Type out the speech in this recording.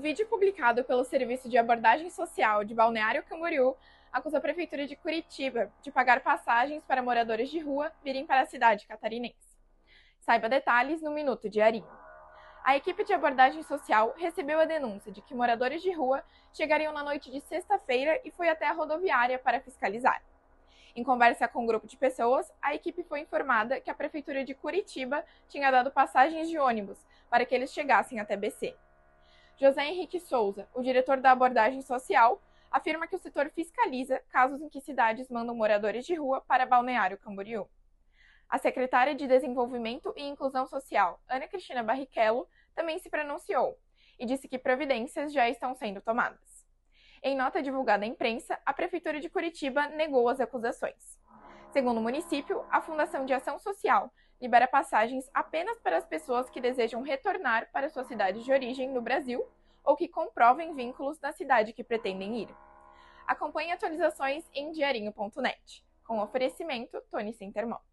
vídeo publicado pelo Serviço de Abordagem Social de Balneário Camboriú acusa a Prefeitura de Curitiba de pagar passagens para moradores de rua virem para a cidade catarinense. Saiba detalhes no Minuto Diarinho. A equipe de abordagem social recebeu a denúncia de que moradores de rua chegariam na noite de sexta-feira e foi até a rodoviária para fiscalizar. Em conversa com um grupo de pessoas, a equipe foi informada que a Prefeitura de Curitiba tinha dado passagens de ônibus para que eles chegassem até BC. José Henrique Souza, o diretor da abordagem social, afirma que o setor fiscaliza casos em que cidades mandam moradores de rua para Balneário Camboriú. A secretária de Desenvolvimento e Inclusão Social, Ana Cristina Barrichello, também se pronunciou e disse que providências já estão sendo tomadas. Em nota divulgada à imprensa, a Prefeitura de Curitiba negou as acusações. Segundo o município, a Fundação de Ação Social libera passagens apenas para as pessoas que desejam retornar para sua cidade de origem no Brasil ou que comprovem vínculos na cidade que pretendem ir. Acompanhe atualizações em diarinho.net. Com oferecimento Tony Centermoto.